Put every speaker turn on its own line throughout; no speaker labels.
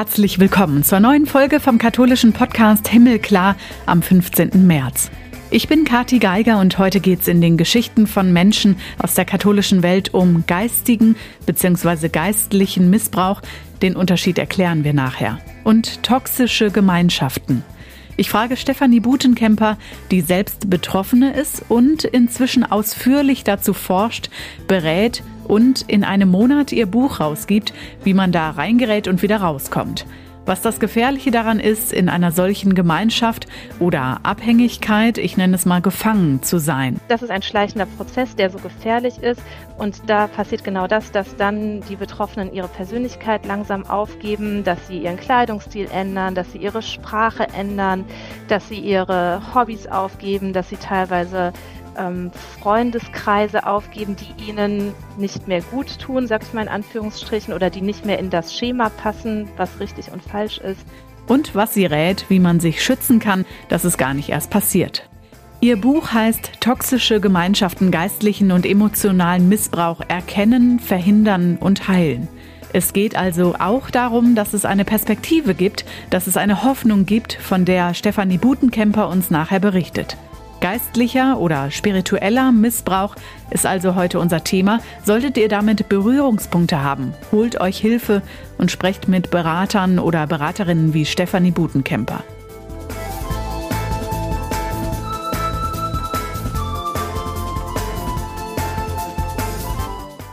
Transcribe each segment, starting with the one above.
herzlich willkommen zur neuen Folge vom katholischen Podcast Himmelklar am 15. März. Ich bin Kati Geiger und heute geht's in den Geschichten von Menschen aus der katholischen Welt um geistigen bzw. geistlichen Missbrauch. Den Unterschied erklären wir nachher. Und toxische Gemeinschaften. Ich frage Stefanie Butenkemper, die selbst Betroffene ist und inzwischen ausführlich dazu forscht, berät und in einem Monat ihr Buch rausgibt, wie man da reingerät und wieder rauskommt. Was das Gefährliche daran ist, in einer solchen Gemeinschaft oder Abhängigkeit, ich nenne es mal gefangen zu sein.
Das ist ein schleichender Prozess, der so gefährlich ist. Und da passiert genau das, dass dann die Betroffenen ihre Persönlichkeit langsam aufgeben, dass sie ihren Kleidungsstil ändern, dass sie ihre Sprache ändern, dass sie ihre Hobbys aufgeben, dass sie teilweise ähm, Freundeskreise aufgeben, die ihnen nicht mehr gut tun, sag ich mal in Anführungsstrichen, oder die nicht mehr in das Schema passen, was richtig und falsch ist.
Und was sie rät, wie man sich schützen kann, dass es gar nicht erst passiert. Ihr Buch heißt Toxische Gemeinschaften geistlichen und emotionalen Missbrauch erkennen, verhindern und heilen. Es geht also auch darum, dass es eine Perspektive gibt, dass es eine Hoffnung gibt, von der Stefanie Butenkemper uns nachher berichtet. Geistlicher oder spiritueller Missbrauch ist also heute unser Thema. Solltet ihr damit Berührungspunkte haben, holt euch Hilfe und sprecht mit Beratern oder Beraterinnen wie Stefanie Butenkemper.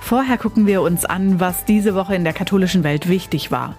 Vorher gucken wir uns an, was diese Woche in der katholischen Welt wichtig war.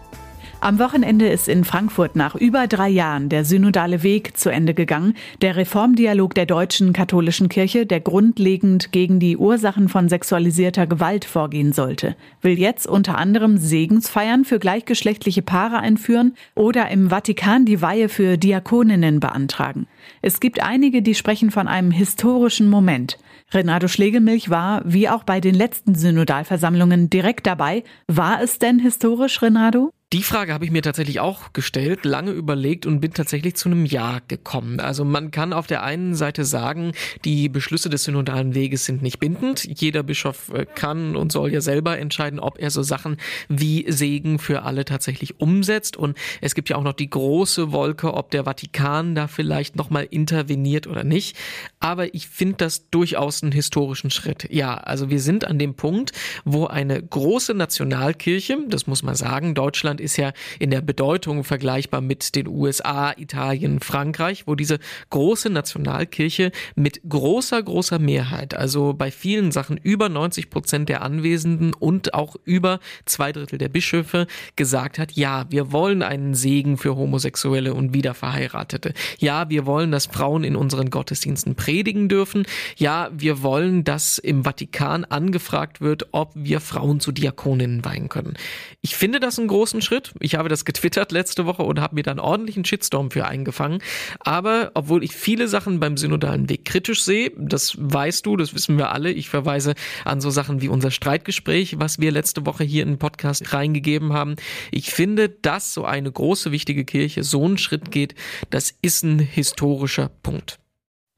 Am Wochenende ist in Frankfurt nach über drei Jahren der synodale Weg zu Ende gegangen, der Reformdialog der deutschen katholischen Kirche, der grundlegend gegen die Ursachen von sexualisierter Gewalt vorgehen sollte, will jetzt unter anderem Segensfeiern für gleichgeschlechtliche Paare einführen oder im Vatikan die Weihe für Diakoninnen beantragen. Es gibt einige, die sprechen von einem historischen Moment. Renato Schlegelmilch war, wie auch bei den letzten Synodalversammlungen, direkt dabei. War es denn historisch, Renato?
Die Frage habe ich mir tatsächlich auch gestellt, lange überlegt und bin tatsächlich zu einem Ja gekommen. Also man kann auf der einen Seite sagen, die Beschlüsse des synodalen Weges sind nicht bindend. Jeder Bischof äh, kann und soll ja selber entscheiden, ob er so Sachen wie Segen für alle tatsächlich umsetzt. Und es gibt ja auch noch die große Wolke, ob der Vatikan da vielleicht nochmal interveniert oder nicht. Aber ich finde das durchaus einen historischen Schritt. Ja, also wir sind an dem Punkt, wo eine große Nationalkirche, das muss man sagen, Deutschland Deutschland ist ja in der Bedeutung vergleichbar mit den USA, Italien, Frankreich, wo diese große Nationalkirche mit großer, großer Mehrheit, also bei vielen Sachen über 90 Prozent der Anwesenden und auch über zwei Drittel der Bischöfe gesagt hat, ja, wir wollen einen Segen für Homosexuelle und Wiederverheiratete. Ja, wir wollen, dass Frauen in unseren Gottesdiensten predigen dürfen. Ja, wir wollen, dass im Vatikan angefragt wird, ob wir Frauen zu Diakoninnen weihen können. Ich finde das einen großen Schritt. Ich habe das getwittert letzte Woche und habe mir dann ordentlichen Shitstorm für eingefangen. Aber obwohl ich viele Sachen beim synodalen Weg kritisch sehe, das weißt du, das wissen wir alle. Ich verweise an so Sachen wie unser Streitgespräch, was wir letzte Woche hier in den Podcast reingegeben haben. Ich finde, dass so eine große, wichtige Kirche so einen Schritt geht, das ist ein historischer Punkt.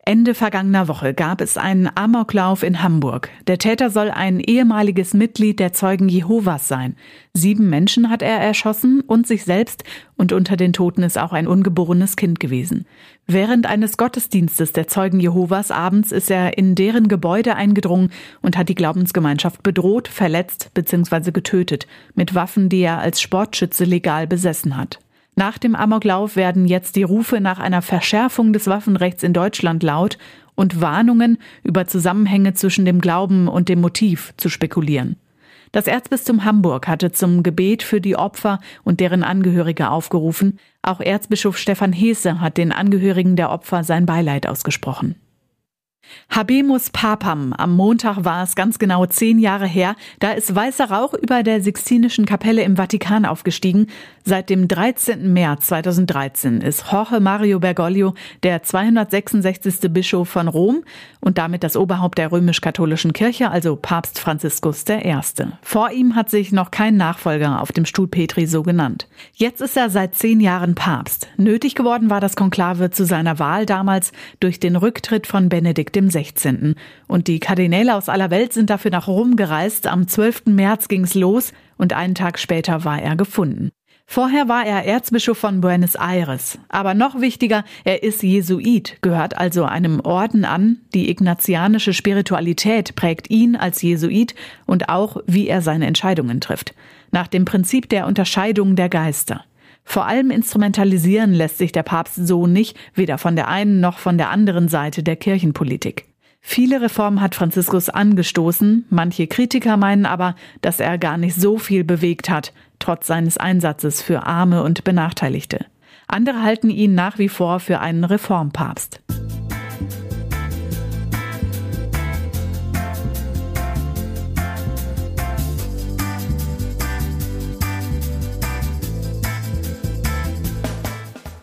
Ende vergangener Woche gab es einen Amoklauf in Hamburg. Der Täter soll ein ehemaliges Mitglied der Zeugen Jehovas sein. Sieben Menschen hat er erschossen und sich selbst und unter den Toten ist auch ein ungeborenes Kind gewesen. Während eines Gottesdienstes der Zeugen Jehovas abends ist er in deren Gebäude eingedrungen und hat die Glaubensgemeinschaft bedroht, verletzt bzw. getötet mit Waffen, die er als Sportschütze legal besessen hat. Nach dem Amoklauf werden jetzt die Rufe nach einer Verschärfung des Waffenrechts in Deutschland laut und Warnungen über Zusammenhänge zwischen dem Glauben und dem Motiv zu spekulieren. Das Erzbistum Hamburg hatte zum Gebet für die Opfer und deren Angehörige aufgerufen. Auch Erzbischof Stefan Heese hat den Angehörigen der Opfer sein Beileid ausgesprochen. Habemus Papam. Am Montag war es ganz genau zehn Jahre her. Da ist weißer Rauch über der Sixtinischen Kapelle im Vatikan aufgestiegen. Seit dem 13. März 2013 ist Jorge Mario Bergoglio der 266. Bischof von Rom und damit das Oberhaupt der römisch-katholischen Kirche, also Papst Franziskus I. Vor ihm hat sich noch kein Nachfolger auf dem Stuhl Petri so genannt. Jetzt ist er seit zehn Jahren Papst. Nötig geworden war das Konklave zu seiner Wahl damals durch den Rücktritt von Benedikt dem 16. Und die Kardinäle aus aller Welt sind dafür nach Rom gereist. Am 12. März ging's los und einen Tag später war er gefunden. Vorher war er Erzbischof von Buenos Aires. Aber noch wichtiger, er ist Jesuit, gehört also einem Orden an. Die ignatianische Spiritualität prägt ihn als Jesuit und auch, wie er seine Entscheidungen trifft. Nach dem Prinzip der Unterscheidung der Geister. Vor allem instrumentalisieren lässt sich der Papst so nicht, weder von der einen noch von der anderen Seite der Kirchenpolitik. Viele Reformen hat Franziskus angestoßen, manche Kritiker meinen aber, dass er gar nicht so viel bewegt hat, trotz seines Einsatzes für Arme und Benachteiligte. Andere halten ihn nach wie vor für einen Reformpapst.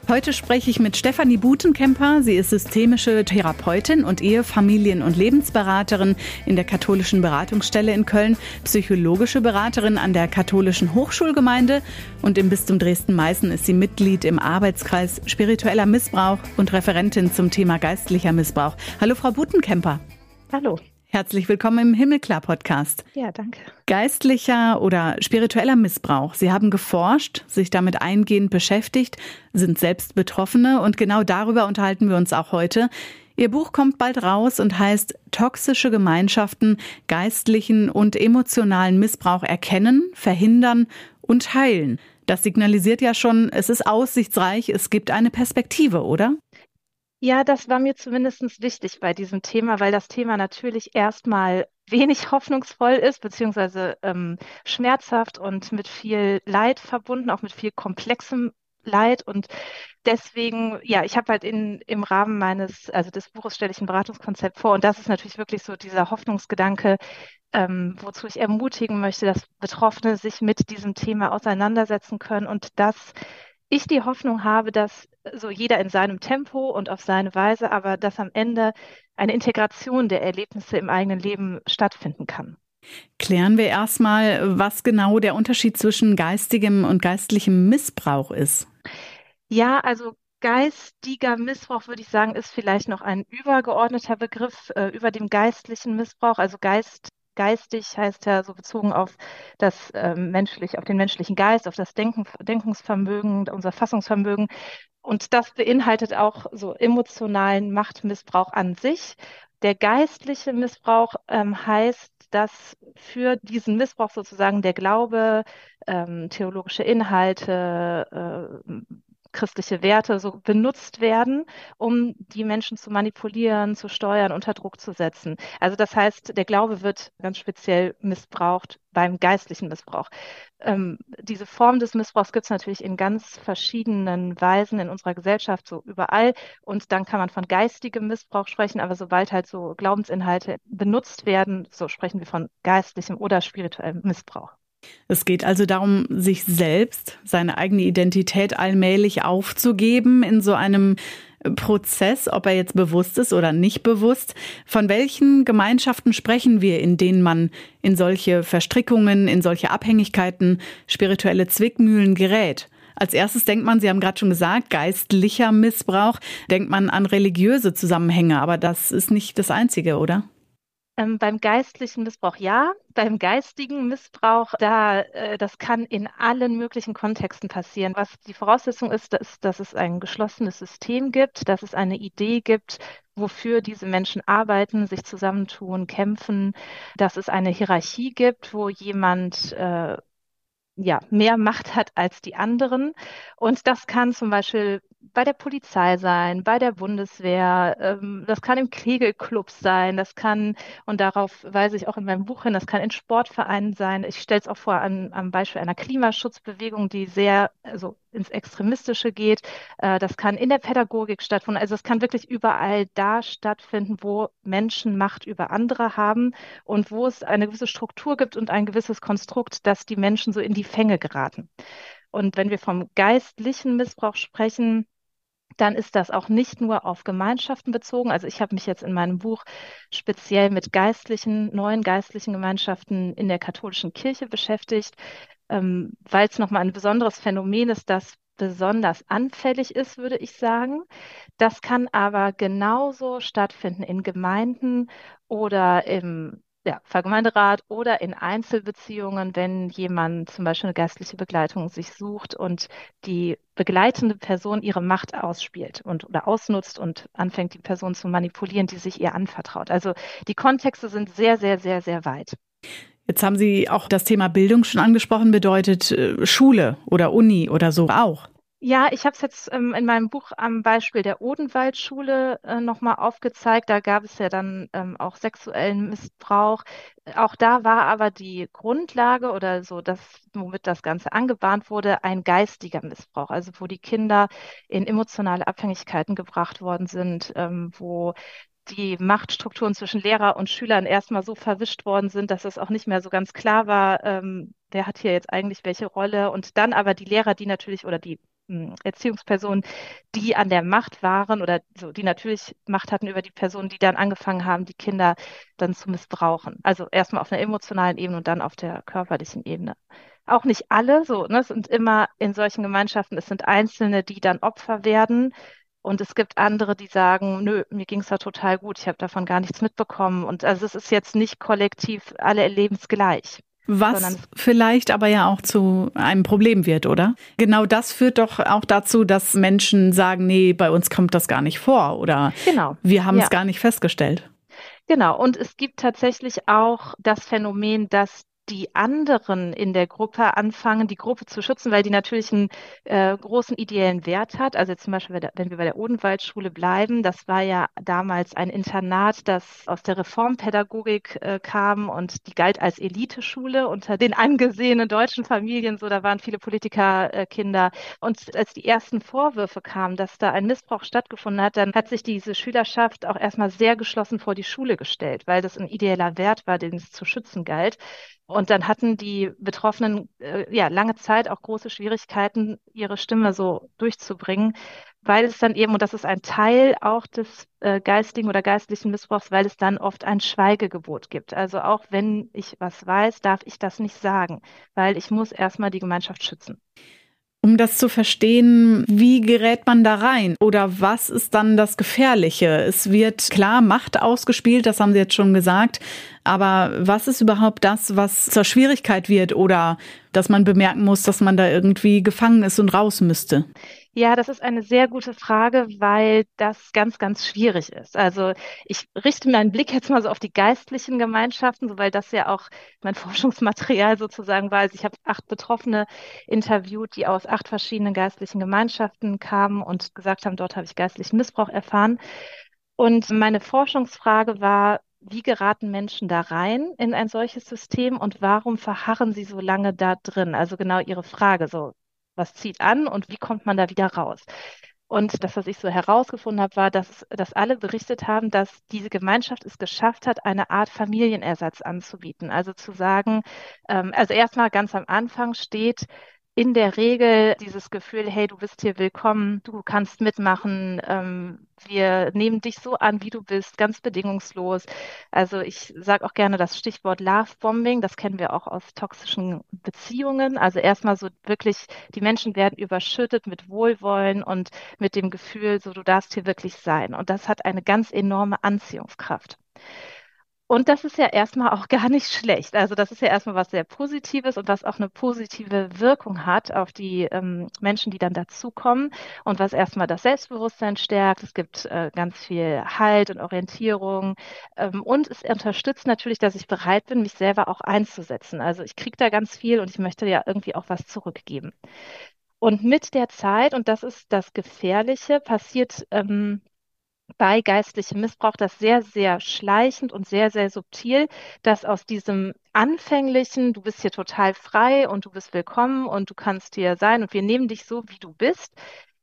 Heute spreche ich mit Stefanie Butenkemper. Sie ist systemische Therapeutin und Ehe-, Familien- und Lebensberaterin in der katholischen Beratungsstelle in Köln, psychologische Beraterin an der katholischen Hochschulgemeinde und im Bistum Dresden-Meißen ist sie Mitglied im Arbeitskreis spiritueller Missbrauch und Referentin zum Thema geistlicher Missbrauch. Hallo, Frau Butenkemper.
Hallo.
Herzlich willkommen im Himmelklar-Podcast.
Ja, danke.
Geistlicher oder spiritueller Missbrauch. Sie haben geforscht, sich damit eingehend beschäftigt, sind selbst Betroffene und genau darüber unterhalten wir uns auch heute. Ihr Buch kommt bald raus und heißt Toxische Gemeinschaften, geistlichen und emotionalen Missbrauch erkennen, verhindern und heilen. Das signalisiert ja schon, es ist aussichtsreich, es gibt eine Perspektive, oder?
Ja, das war mir zumindest wichtig bei diesem Thema, weil das Thema natürlich erstmal wenig hoffnungsvoll ist, beziehungsweise ähm, schmerzhaft und mit viel Leid verbunden, auch mit viel komplexem Leid. Und deswegen, ja, ich habe halt in, im Rahmen meines, also des Buches stelle ich ein Beratungskonzept vor. Und das ist natürlich wirklich so dieser Hoffnungsgedanke, ähm, wozu ich ermutigen möchte, dass Betroffene sich mit diesem Thema auseinandersetzen können und das ich die Hoffnung habe, dass so jeder in seinem Tempo und auf seine Weise, aber dass am Ende eine Integration der Erlebnisse im eigenen Leben stattfinden kann.
Klären wir erstmal, was genau der Unterschied zwischen geistigem und geistlichem Missbrauch ist.
Ja, also geistiger Missbrauch, würde ich sagen, ist vielleicht noch ein übergeordneter Begriff äh, über dem geistlichen Missbrauch. Also Geist geistig heißt ja so bezogen auf das ähm, menschlich, auf den menschlichen Geist, auf das Denken, Denkungsvermögen, unser Fassungsvermögen. Und das beinhaltet auch so emotionalen Machtmissbrauch an sich. Der geistliche Missbrauch ähm, heißt, dass für diesen Missbrauch sozusagen der Glaube, ähm, theologische Inhalte, äh, christliche Werte so benutzt werden, um die Menschen zu manipulieren, zu steuern, unter Druck zu setzen. Also das heißt, der Glaube wird ganz speziell missbraucht beim geistlichen Missbrauch. Ähm, diese Form des Missbrauchs gibt es natürlich in ganz verschiedenen Weisen in unserer Gesellschaft, so überall. Und dann kann man von geistigem Missbrauch sprechen, aber sobald halt so Glaubensinhalte benutzt werden, so sprechen wir von geistlichem oder spirituellem Missbrauch.
Es geht also darum, sich selbst, seine eigene Identität allmählich aufzugeben in so einem Prozess, ob er jetzt bewusst ist oder nicht bewusst. Von welchen Gemeinschaften sprechen wir, in denen man in solche Verstrickungen, in solche Abhängigkeiten, spirituelle Zwickmühlen gerät? Als erstes denkt man, Sie haben gerade schon gesagt, geistlicher Missbrauch, denkt man an religiöse Zusammenhänge, aber das ist nicht das Einzige, oder?
Ähm, beim geistlichen Missbrauch ja, beim geistigen Missbrauch, da, äh, das kann in allen möglichen Kontexten passieren. Was die Voraussetzung ist, ist, dass es ein geschlossenes System gibt, dass es eine Idee gibt, wofür diese Menschen arbeiten, sich zusammentun, kämpfen, dass es eine Hierarchie gibt, wo jemand äh, ja, mehr Macht hat als die anderen. Und das kann zum Beispiel bei der Polizei sein, bei der Bundeswehr, ähm, das kann im Kegelclub sein, das kann, und darauf weise ich auch in meinem Buch hin, das kann in Sportvereinen sein. Ich stelle es auch vor an, am Beispiel einer Klimaschutzbewegung, die sehr also ins Extremistische geht. Äh, das kann in der Pädagogik stattfinden. Also es kann wirklich überall da stattfinden, wo Menschen Macht über andere haben und wo es eine gewisse Struktur gibt und ein gewisses Konstrukt, dass die Menschen so in die Fänge geraten. Und wenn wir vom geistlichen Missbrauch sprechen, dann ist das auch nicht nur auf Gemeinschaften bezogen. Also ich habe mich jetzt in meinem Buch speziell mit geistlichen, neuen geistlichen Gemeinschaften in der katholischen Kirche beschäftigt, ähm, weil es nochmal ein besonderes Phänomen ist, das besonders anfällig ist, würde ich sagen. Das kann aber genauso stattfinden in Gemeinden oder im ja, Vergemeinderat oder in Einzelbeziehungen, wenn jemand zum Beispiel eine geistliche Begleitung sich sucht und die begleitende Person ihre Macht ausspielt und oder ausnutzt und anfängt, die Person zu manipulieren, die sich ihr anvertraut. Also die Kontexte sind sehr, sehr, sehr, sehr weit.
Jetzt haben Sie auch das Thema Bildung schon angesprochen, bedeutet äh, Schule oder Uni oder so auch.
Ja, ich habe es jetzt ähm, in meinem Buch am Beispiel der Odenwaldschule äh, nochmal aufgezeigt. Da gab es ja dann ähm, auch sexuellen Missbrauch. Auch da war aber die Grundlage oder so das, womit das Ganze angebahnt wurde, ein geistiger Missbrauch. Also wo die Kinder in emotionale Abhängigkeiten gebracht worden sind, ähm, wo die Machtstrukturen zwischen Lehrer und Schülern erstmal so verwischt worden sind, dass es auch nicht mehr so ganz klar war, ähm, wer hat hier jetzt eigentlich welche Rolle. Und dann aber die Lehrer, die natürlich oder die Erziehungspersonen, die an der Macht waren oder so, die natürlich Macht hatten über die Personen, die dann angefangen haben, die Kinder dann zu missbrauchen. Also erstmal auf einer emotionalen Ebene und dann auf der körperlichen Ebene. Auch nicht alle, so, ne, sind immer in solchen Gemeinschaften, es sind Einzelne, die dann Opfer werden. Und es gibt andere, die sagen, nö, mir ging es da total gut, ich habe davon gar nichts mitbekommen. Und also es ist jetzt nicht kollektiv, alle erleben es gleich.
Was vielleicht aber ja auch zu einem Problem wird, oder? Genau das führt doch auch dazu, dass Menschen sagen, nee, bei uns kommt das gar nicht vor oder genau. wir haben ja. es gar nicht festgestellt.
Genau, und es gibt tatsächlich auch das Phänomen, dass die anderen in der Gruppe anfangen, die Gruppe zu schützen, weil die natürlich einen äh, großen ideellen Wert hat. Also zum Beispiel, wenn wir bei der Odenwaldschule bleiben, das war ja damals ein Internat, das aus der Reformpädagogik äh, kam und die galt als Eliteschule unter den angesehenen deutschen Familien. So, da waren viele Politikerkinder. Äh, und als die ersten Vorwürfe kamen, dass da ein Missbrauch stattgefunden hat, dann hat sich diese Schülerschaft auch erstmal sehr geschlossen vor die Schule gestellt, weil das ein ideeller Wert war, den es zu schützen galt. Und dann hatten die Betroffenen äh, ja lange Zeit auch große Schwierigkeiten, ihre Stimme so durchzubringen, weil es dann eben, und das ist ein Teil auch des äh, geistigen oder geistlichen Missbrauchs, weil es dann oft ein Schweigegebot gibt. Also auch wenn ich was weiß, darf ich das nicht sagen, weil ich muss erstmal die Gemeinschaft schützen.
Um das zu verstehen, wie gerät man da rein? Oder was ist dann das Gefährliche? Es wird klar Macht ausgespielt, das haben Sie jetzt schon gesagt. Aber was ist überhaupt das, was zur Schwierigkeit wird oder dass man bemerken muss, dass man da irgendwie gefangen ist und raus müsste?
Ja, das ist eine sehr gute Frage, weil das ganz, ganz schwierig ist. Also ich richte meinen Blick jetzt mal so auf die geistlichen Gemeinschaften, so weil das ja auch mein Forschungsmaterial sozusagen war. Also ich habe acht Betroffene interviewt, die aus acht verschiedenen geistlichen Gemeinschaften kamen und gesagt haben, dort habe ich geistlichen Missbrauch erfahren. Und meine Forschungsfrage war, wie geraten Menschen da rein in ein solches System und warum verharren sie so lange da drin? Also genau Ihre Frage, so was zieht an und wie kommt man da wieder raus? Und das, was ich so herausgefunden habe, war, dass, dass alle berichtet haben, dass diese Gemeinschaft es geschafft hat, eine Art Familienersatz anzubieten. Also zu sagen, ähm, also erstmal ganz am Anfang steht, in der Regel dieses Gefühl, hey, du bist hier willkommen, du kannst mitmachen, ähm, wir nehmen dich so an, wie du bist, ganz bedingungslos. Also ich sage auch gerne das Stichwort Love-Bombing, das kennen wir auch aus toxischen Beziehungen. Also erstmal so wirklich, die Menschen werden überschüttet mit Wohlwollen und mit dem Gefühl, so du darfst hier wirklich sein. Und das hat eine ganz enorme Anziehungskraft. Und das ist ja erstmal auch gar nicht schlecht. Also das ist ja erstmal was sehr Positives und was auch eine positive Wirkung hat auf die ähm, Menschen, die dann dazukommen und was erstmal das Selbstbewusstsein stärkt. Es gibt äh, ganz viel Halt und Orientierung ähm, und es unterstützt natürlich, dass ich bereit bin, mich selber auch einzusetzen. Also ich kriege da ganz viel und ich möchte ja irgendwie auch was zurückgeben. Und mit der Zeit, und das ist das Gefährliche, passiert ähm, bei geistlichem Missbrauch das sehr, sehr schleichend und sehr, sehr subtil, dass aus diesem anfänglichen, du bist hier total frei und du bist willkommen und du kannst hier sein und wir nehmen dich so, wie du bist,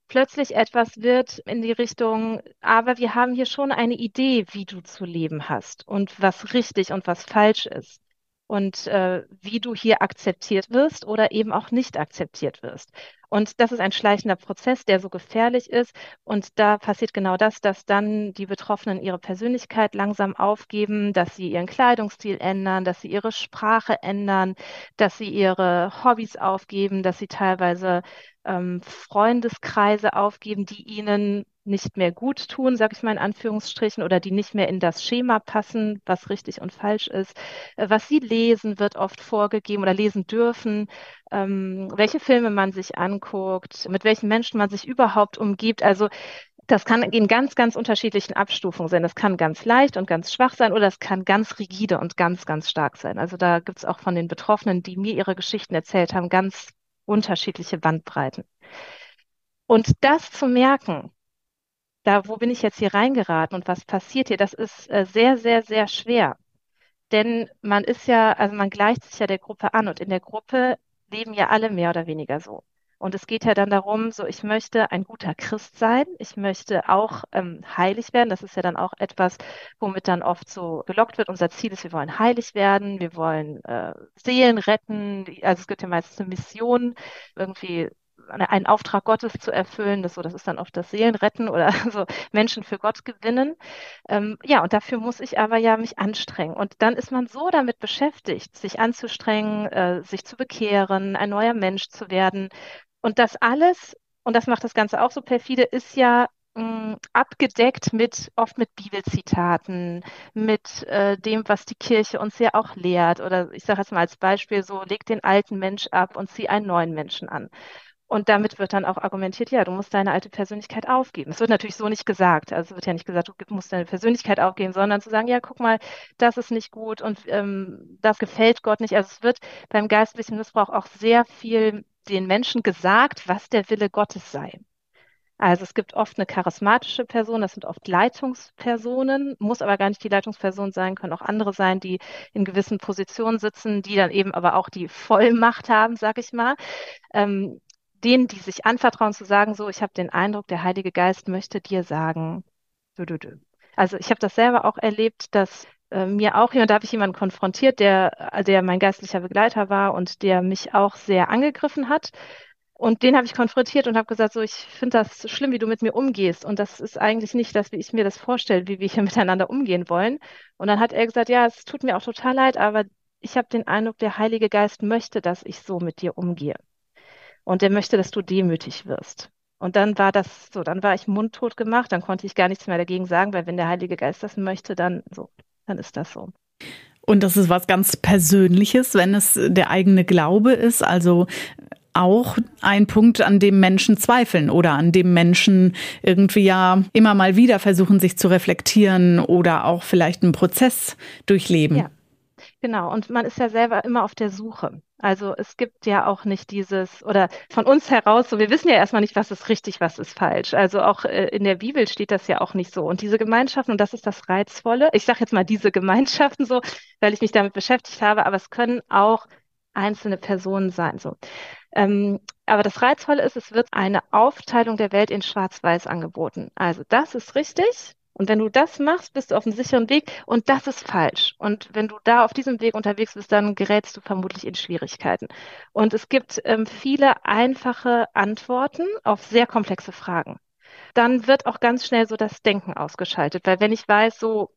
plötzlich etwas wird in die Richtung, aber wir haben hier schon eine Idee, wie du zu leben hast und was richtig und was falsch ist und äh, wie du hier akzeptiert wirst oder eben auch nicht akzeptiert wirst. Und das ist ein schleichender Prozess, der so gefährlich ist. Und da passiert genau das, dass dann die Betroffenen ihre Persönlichkeit langsam aufgeben, dass sie ihren Kleidungsstil ändern, dass sie ihre Sprache ändern, dass sie ihre Hobbys aufgeben, dass sie teilweise ähm, Freundeskreise aufgeben, die ihnen nicht mehr gut tun, sage ich mal in Anführungsstrichen, oder die nicht mehr in das Schema passen, was richtig und falsch ist. Äh, was sie lesen, wird oft vorgegeben oder lesen dürfen, ähm, welche Filme man sich anguckt, mit welchen Menschen man sich überhaupt umgibt. Also das kann in ganz, ganz unterschiedlichen Abstufungen sein. Das kann ganz leicht und ganz schwach sein oder es kann ganz rigide und ganz, ganz stark sein. Also da gibt es auch von den Betroffenen, die mir ihre Geschichten erzählt haben, ganz unterschiedliche Bandbreiten. Und das zu merken, da, wo bin ich jetzt hier reingeraten und was passiert hier, das ist äh, sehr, sehr, sehr schwer. Denn man ist ja, also man gleicht sich ja der Gruppe an und in der Gruppe leben ja alle mehr oder weniger so. Und es geht ja dann darum, so ich möchte ein guter Christ sein, ich möchte auch ähm, heilig werden. Das ist ja dann auch etwas, womit dann oft so gelockt wird. Unser Ziel ist, wir wollen heilig werden, wir wollen äh, Seelen retten. Also es gibt ja meistens eine Mission, irgendwie einen Auftrag Gottes zu erfüllen. Das, so, das ist dann oft das Seelenretten oder so Menschen für Gott gewinnen. Ähm, ja, und dafür muss ich aber ja mich anstrengen. Und dann ist man so damit beschäftigt, sich anzustrengen, äh, sich zu bekehren, ein neuer Mensch zu werden. Und das alles, und das macht das Ganze auch so perfide, ist ja mh, abgedeckt mit oft mit Bibelzitaten, mit äh, dem, was die Kirche uns ja auch lehrt. Oder ich sage jetzt mal als Beispiel so, leg den alten Mensch ab und zieh einen neuen Menschen an. Und damit wird dann auch argumentiert, ja, du musst deine alte Persönlichkeit aufgeben. Es wird natürlich so nicht gesagt. Also es wird ja nicht gesagt, du musst deine Persönlichkeit aufgeben, sondern zu sagen, ja, guck mal, das ist nicht gut und ähm, das gefällt Gott nicht. Also es wird beim geistlichen Missbrauch auch sehr viel den Menschen gesagt, was der Wille Gottes sei. Also es gibt oft eine charismatische Person, das sind oft Leitungspersonen, muss aber gar nicht die Leitungsperson sein, können auch andere sein, die in gewissen Positionen sitzen, die dann eben aber auch die Vollmacht haben, sag ich mal. Ähm, denen, die sich anvertrauen, zu sagen, so, ich habe den Eindruck, der Heilige Geist möchte dir sagen, dü, dü, dü. Also ich habe das selber auch erlebt, dass äh, mir auch hier und da habe ich jemanden konfrontiert, der, der mein geistlicher Begleiter war und der mich auch sehr angegriffen hat. Und den habe ich konfrontiert und habe gesagt, so, ich finde das schlimm, wie du mit mir umgehst. Und das ist eigentlich nicht das, wie ich mir das vorstelle, wie wir hier miteinander umgehen wollen. Und dann hat er gesagt, ja, es tut mir auch total leid, aber ich habe den Eindruck, der Heilige Geist möchte, dass ich so mit dir umgehe. Und er möchte, dass du demütig wirst. Und dann war das so, dann war ich mundtot gemacht, dann konnte ich gar nichts mehr dagegen sagen, weil wenn der Heilige Geist das möchte, dann so, dann ist das so.
Und das ist was ganz Persönliches, wenn es der eigene Glaube ist, also auch ein Punkt, an dem Menschen zweifeln oder an dem Menschen irgendwie ja immer mal wieder versuchen, sich zu reflektieren oder auch vielleicht einen Prozess durchleben.
Ja. Genau, und man ist ja selber immer auf der Suche. Also es gibt ja auch nicht dieses, oder von uns heraus, so wir wissen ja erstmal nicht, was ist richtig, was ist falsch. Also auch äh, in der Bibel steht das ja auch nicht so. Und diese Gemeinschaften, und das ist das Reizvolle, ich sage jetzt mal diese Gemeinschaften so, weil ich mich damit beschäftigt habe, aber es können auch einzelne Personen sein. So. Ähm, aber das Reizvolle ist, es wird eine Aufteilung der Welt in Schwarz-Weiß angeboten. Also das ist richtig, und wenn du das machst, bist du auf einem sicheren Weg und das ist falsch. Und wenn du da auf diesem Weg unterwegs bist, dann gerätst du vermutlich in Schwierigkeiten. Und es gibt ähm, viele einfache Antworten auf sehr komplexe Fragen. Dann wird auch ganz schnell so das Denken ausgeschaltet, weil wenn ich weiß, so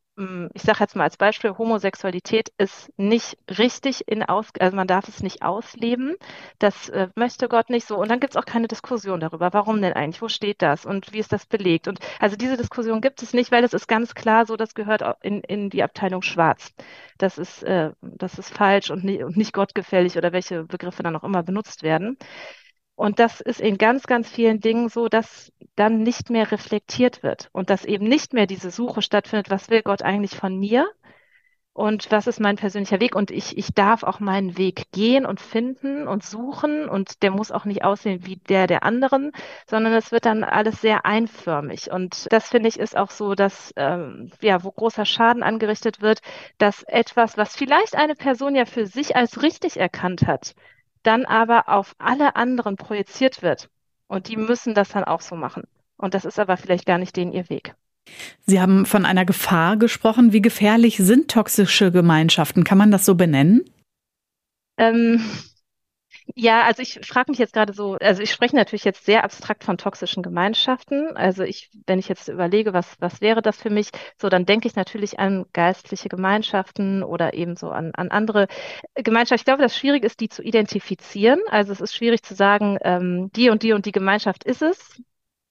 ich sage jetzt mal als Beispiel, Homosexualität ist nicht richtig in aus, also man darf es nicht ausleben. Das äh, möchte Gott nicht so. Und dann gibt es auch keine Diskussion darüber. Warum denn eigentlich? Wo steht das? Und wie ist das belegt? Und also diese Diskussion gibt es nicht, weil es ist ganz klar so, das gehört in, in die Abteilung Schwarz. Das ist, äh, das ist falsch und nicht, und nicht gottgefällig oder welche Begriffe dann auch immer benutzt werden. Und das ist in ganz, ganz vielen Dingen so, dass dann nicht mehr reflektiert wird und dass eben nicht mehr diese Suche stattfindet, was will Gott eigentlich von mir und was ist mein persönlicher Weg? Und ich, ich darf auch meinen Weg gehen und finden und suchen und der muss auch nicht aussehen wie der der anderen, sondern es wird dann alles sehr einförmig. Und das finde ich ist auch so, dass ähm, ja, wo großer Schaden angerichtet wird, dass etwas, was vielleicht eine Person ja für sich als richtig erkannt hat, dann aber auf alle anderen projiziert wird. Und die müssen das dann auch so machen. Und das ist aber vielleicht gar nicht denen ihr Weg.
Sie haben von einer Gefahr gesprochen. Wie gefährlich sind toxische Gemeinschaften? Kann man das so benennen?
Ähm, ja, also ich frage mich jetzt gerade so, also ich spreche natürlich jetzt sehr abstrakt von toxischen Gemeinschaften. Also ich, wenn ich jetzt überlege, was, was wäre das für mich, so dann denke ich natürlich an geistliche Gemeinschaften oder eben so an, an andere Gemeinschaften. Ich glaube, das Schwierige ist, die zu identifizieren. Also es ist schwierig zu sagen, ähm, die und die und die Gemeinschaft ist es.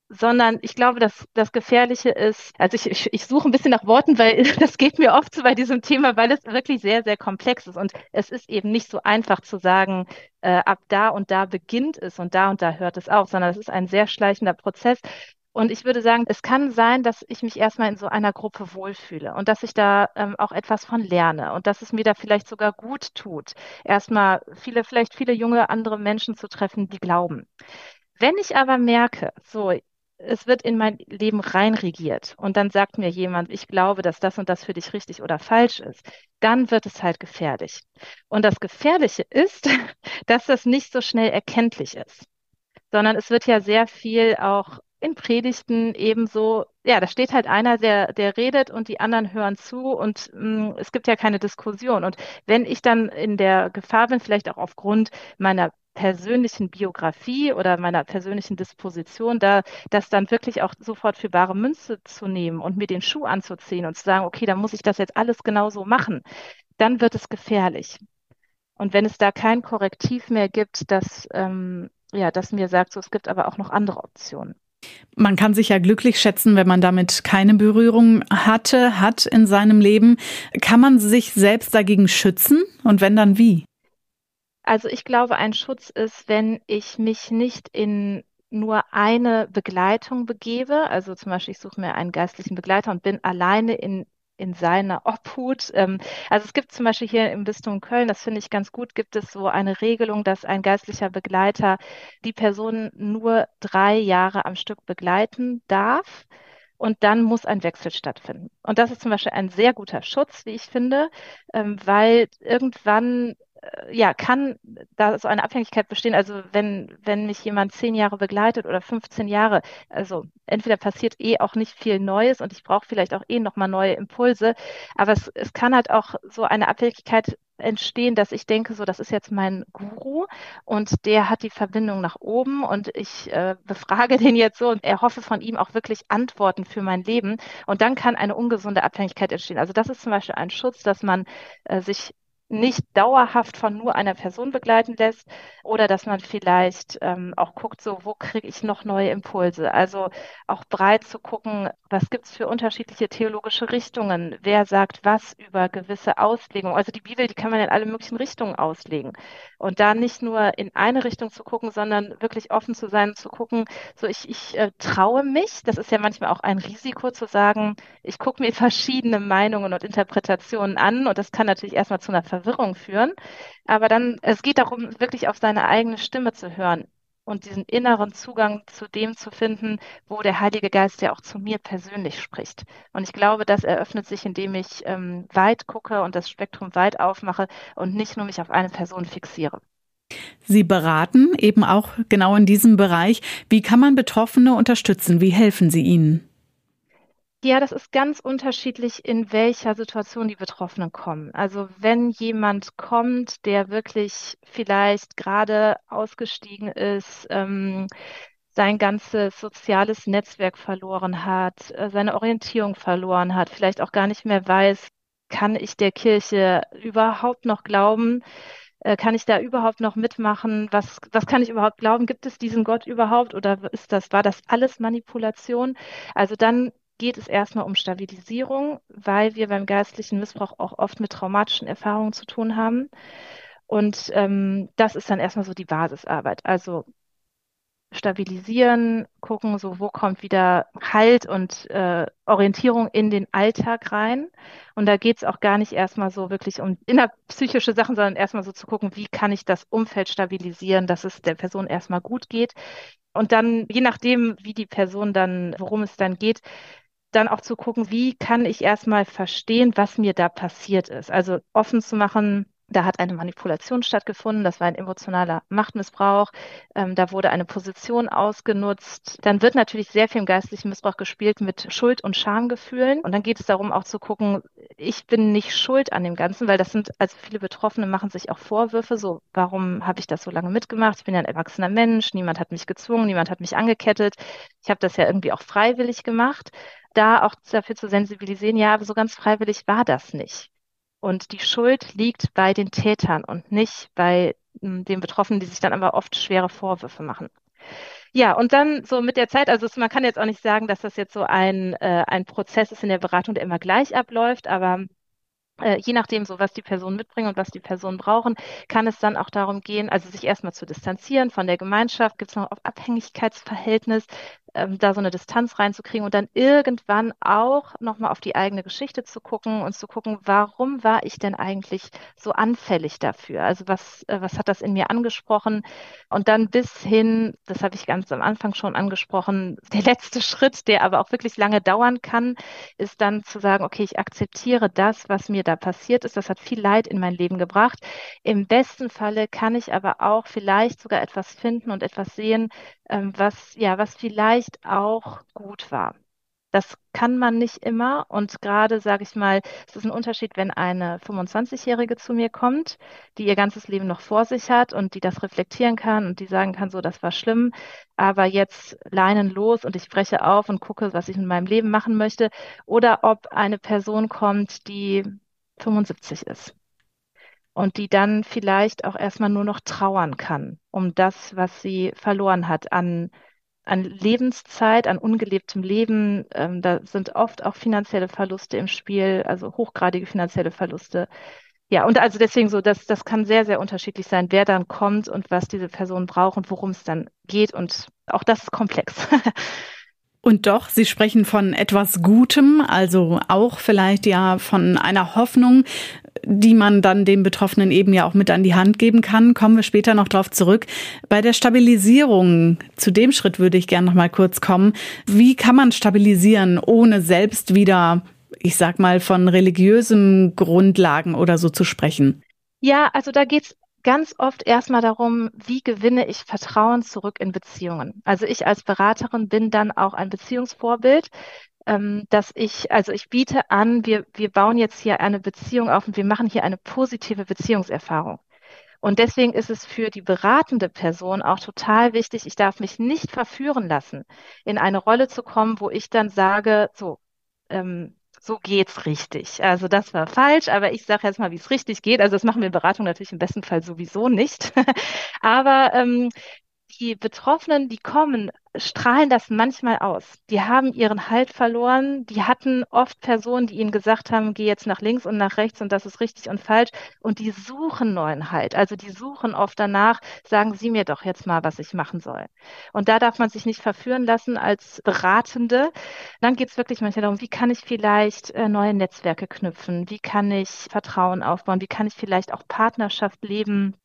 Sondern ich glaube, dass das Gefährliche ist, also ich, ich, ich suche ein bisschen nach Worten, weil das geht mir oft so bei diesem Thema, weil es wirklich sehr, sehr komplex ist und es ist eben nicht so einfach zu sagen, äh, ab da und da beginnt es und da und da hört es auf, sondern es ist ein sehr schleichender Prozess. Und ich würde sagen, es kann sein, dass ich mich erstmal in so einer Gruppe wohlfühle und dass ich da ähm, auch etwas von lerne und dass es mir da vielleicht sogar gut tut, erstmal viele, vielleicht viele junge andere Menschen zu treffen, die glauben. Wenn ich aber merke, so, es wird in mein Leben reinregiert und dann sagt mir jemand, ich glaube, dass das und das für dich richtig oder falsch ist, dann wird es halt gefährlich. Und das Gefährliche ist, dass das nicht so schnell erkenntlich ist, sondern es wird ja sehr viel auch in Predigten ebenso, ja, da steht halt einer, der, der redet und die anderen hören zu und mh, mm, es gibt ja keine Diskussion. Und wenn ich dann in der Gefahr bin, vielleicht auch aufgrund meiner persönlichen Biografie oder meiner persönlichen Disposition, da das dann wirklich auch sofort für bare Münze zu nehmen und mir den Schuh anzuziehen und zu sagen, okay, dann muss ich das jetzt alles genauso machen, dann wird es gefährlich. Und wenn es da kein Korrektiv mehr gibt, das, ähm, ja, das mir sagt, so, es gibt aber auch noch andere Optionen.
Man kann sich ja glücklich schätzen, wenn man damit keine Berührung hatte, hat in seinem Leben. Kann man sich selbst dagegen schützen? Und wenn dann wie?
Also ich glaube, ein Schutz ist, wenn ich mich nicht in nur eine Begleitung begebe. Also zum Beispiel, ich suche mir einen geistlichen Begleiter und bin alleine in in seiner Obhut. Ähm, also es gibt zum Beispiel hier im Bistum Köln, das finde ich ganz gut, gibt es so eine Regelung, dass ein geistlicher Begleiter die Person nur drei Jahre am Stück begleiten darf. Und dann muss ein Wechsel stattfinden. Und das ist zum Beispiel ein sehr guter Schutz, wie ich finde, ähm, weil irgendwann ja, kann da so eine Abhängigkeit bestehen. Also wenn, wenn mich jemand zehn Jahre begleitet oder 15 Jahre, also entweder passiert eh auch nicht viel Neues und ich brauche vielleicht auch eh nochmal neue Impulse, aber es, es kann halt auch so eine Abhängigkeit entstehen, dass ich denke, so, das ist jetzt mein Guru und der hat die Verbindung nach oben und ich äh, befrage den jetzt so und erhoffe von ihm auch wirklich Antworten für mein Leben und dann kann eine ungesunde Abhängigkeit entstehen. Also das ist zum Beispiel ein Schutz, dass man äh, sich nicht dauerhaft von nur einer Person begleiten lässt oder dass man vielleicht ähm, auch guckt, so wo kriege ich noch neue Impulse. Also auch breit zu gucken, was gibt es für unterschiedliche theologische Richtungen, wer sagt was über gewisse Auslegungen. Also die Bibel, die kann man in alle möglichen Richtungen auslegen. Und da nicht nur in eine Richtung zu gucken, sondern wirklich offen zu sein, zu gucken, so ich, ich äh, traue mich, das ist ja manchmal auch ein Risiko zu sagen, ich gucke mir verschiedene Meinungen und Interpretationen an und das kann natürlich erstmal zu einer Verwirrung führen. Aber dann, es geht darum, wirklich auf seine eigene Stimme zu hören und diesen inneren Zugang zu dem zu finden, wo der Heilige Geist ja auch zu mir persönlich spricht. Und ich glaube, das eröffnet sich, indem ich ähm, weit gucke und das Spektrum weit aufmache und nicht nur mich auf eine Person fixiere.
Sie beraten eben auch genau in diesem Bereich. Wie kann man Betroffene unterstützen? Wie helfen Sie ihnen?
Ja, das ist ganz unterschiedlich, in welcher Situation die Betroffenen kommen. Also wenn jemand kommt, der wirklich vielleicht gerade ausgestiegen ist, ähm, sein ganzes soziales Netzwerk verloren hat, äh, seine Orientierung verloren hat, vielleicht auch gar nicht mehr weiß, kann ich der Kirche überhaupt noch glauben? Äh, kann ich da überhaupt noch mitmachen? Was, was kann ich überhaupt glauben? Gibt es diesen Gott überhaupt oder ist das, war das alles Manipulation? Also dann geht es erstmal um Stabilisierung, weil wir beim geistlichen Missbrauch auch oft mit traumatischen Erfahrungen zu tun haben. Und ähm, das ist dann erstmal so die Basisarbeit. Also stabilisieren, gucken, so wo kommt wieder Halt und äh, Orientierung in den Alltag rein. Und da geht es auch gar nicht erstmal so wirklich um innerpsychische Sachen, sondern erstmal so zu gucken, wie kann ich das Umfeld stabilisieren, dass es der Person erstmal gut geht. Und dann, je nachdem, wie die Person dann, worum es dann geht, dann auch zu gucken, wie kann ich erstmal verstehen, was mir da passiert ist. Also offen zu machen, da hat eine Manipulation stattgefunden, das war ein emotionaler Machtmissbrauch, ähm, da wurde eine Position ausgenutzt. Dann wird natürlich sehr viel im geistlichen Missbrauch gespielt mit Schuld- und Schamgefühlen. Und dann geht es darum auch zu gucken, ich bin nicht schuld an dem Ganzen, weil das sind, also viele Betroffene machen sich auch Vorwürfe, so, warum habe ich das so lange mitgemacht? Ich bin ja ein erwachsener Mensch, niemand hat mich gezwungen, niemand hat mich angekettet. Ich habe das ja irgendwie auch freiwillig gemacht da auch dafür zu sensibilisieren, ja, aber so ganz freiwillig war das nicht. Und die Schuld liegt bei den Tätern und nicht bei hm, den Betroffenen, die sich dann aber oft schwere Vorwürfe machen. Ja, und dann so mit der Zeit, also man kann jetzt auch nicht sagen, dass das jetzt so ein, äh, ein Prozess ist in der Beratung, der immer gleich abläuft, aber äh, je nachdem, so was die Personen mitbringen und was die Personen brauchen, kann es dann auch darum gehen, also sich erstmal zu distanzieren von der Gemeinschaft, gibt es noch auf Abhängigkeitsverhältnis, ähm, da so eine Distanz reinzukriegen und dann irgendwann auch nochmal auf die eigene Geschichte zu gucken und zu gucken, warum war ich denn eigentlich so anfällig dafür? Also was, äh, was hat das in mir angesprochen? Und dann bis hin, das habe ich ganz am Anfang schon angesprochen, der letzte Schritt, der aber auch wirklich lange dauern kann, ist dann zu sagen, okay, ich akzeptiere das, was mir da passiert ist. Das hat viel Leid in mein Leben gebracht. Im besten Falle kann ich aber auch vielleicht sogar etwas finden und etwas sehen, ähm, was, ja, was vielleicht auch gut war. Das kann man nicht immer. Und gerade, sage ich mal, es ist ein Unterschied, wenn eine 25-Jährige zu mir kommt, die ihr ganzes Leben noch vor sich hat und die das reflektieren kann und die sagen kann, so, das war schlimm, aber jetzt leinen los und ich breche auf und gucke, was ich in meinem Leben machen möchte. Oder ob eine Person kommt, die 75 ist und die dann vielleicht auch erstmal nur noch trauern kann um das, was sie verloren hat an, an Lebenszeit, an ungelebtem Leben. Ähm, da sind oft auch finanzielle Verluste im Spiel, also hochgradige finanzielle Verluste. Ja, und also deswegen so, das, das kann sehr, sehr unterschiedlich sein, wer dann kommt und was diese Person braucht und worum es dann geht. Und auch das ist komplex.
Und doch, Sie sprechen von etwas Gutem, also auch vielleicht ja von einer Hoffnung, die man dann dem Betroffenen eben ja auch mit an die Hand geben kann. Kommen wir später noch drauf zurück. Bei der Stabilisierung, zu dem Schritt würde ich gerne noch mal kurz kommen. Wie kann man stabilisieren, ohne selbst wieder, ich sag mal, von religiösen Grundlagen oder so zu sprechen?
Ja, also da geht's ganz oft erstmal darum, wie gewinne ich Vertrauen zurück in Beziehungen. Also ich als Beraterin bin dann auch ein Beziehungsvorbild, ähm, dass ich, also ich biete an, wir, wir bauen jetzt hier eine Beziehung auf und wir machen hier eine positive Beziehungserfahrung. Und deswegen ist es für die beratende Person auch total wichtig, ich darf mich nicht verführen lassen, in eine Rolle zu kommen, wo ich dann sage, so, ähm, so geht's richtig. Also das war falsch, aber ich sage jetzt mal, wie es richtig geht. Also das machen wir in Beratung natürlich im besten Fall sowieso nicht. aber ähm, die Betroffenen, die kommen, strahlen das manchmal aus. Die haben ihren Halt verloren. Die hatten oft Personen, die ihnen gesagt haben, geh jetzt nach links und nach rechts und das ist richtig und falsch. Und die suchen neuen Halt. Also die suchen oft danach, sagen Sie mir doch jetzt mal, was ich machen soll. Und da darf man sich nicht verführen lassen als Beratende. Dann geht es wirklich manchmal darum, wie kann ich vielleicht äh, neue Netzwerke knüpfen? Wie kann ich Vertrauen aufbauen? Wie kann ich vielleicht auch Partnerschaft leben?